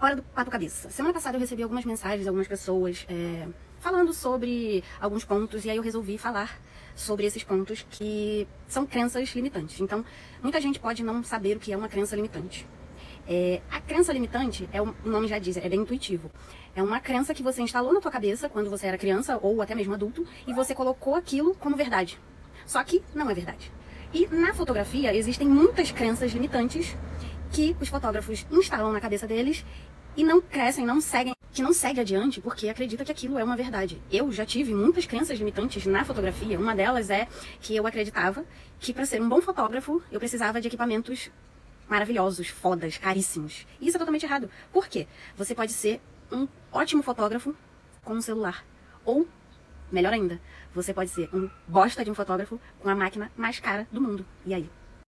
Hora do papo cabeça. Semana passada eu recebi algumas mensagens algumas pessoas é, falando sobre alguns pontos e aí eu resolvi falar sobre esses pontos que são crenças limitantes. Então, muita gente pode não saber o que é uma crença limitante. É, a crença limitante, é o nome já diz, é bem intuitivo. É uma crença que você instalou na tua cabeça quando você era criança ou até mesmo adulto e você colocou aquilo como verdade. Só que não é verdade. E na fotografia existem muitas crenças limitantes que os fotógrafos instalam na cabeça deles e não crescem, não seguem, que não segue adiante porque acredita que aquilo é uma verdade. Eu já tive muitas crenças limitantes na fotografia. Uma delas é que eu acreditava que para ser um bom fotógrafo eu precisava de equipamentos maravilhosos, fodas, caríssimos. E isso é totalmente errado. Por quê? Você pode ser um ótimo fotógrafo com um celular ou Melhor ainda, você pode ser um bosta de um fotógrafo com a máquina mais cara do mundo. E aí?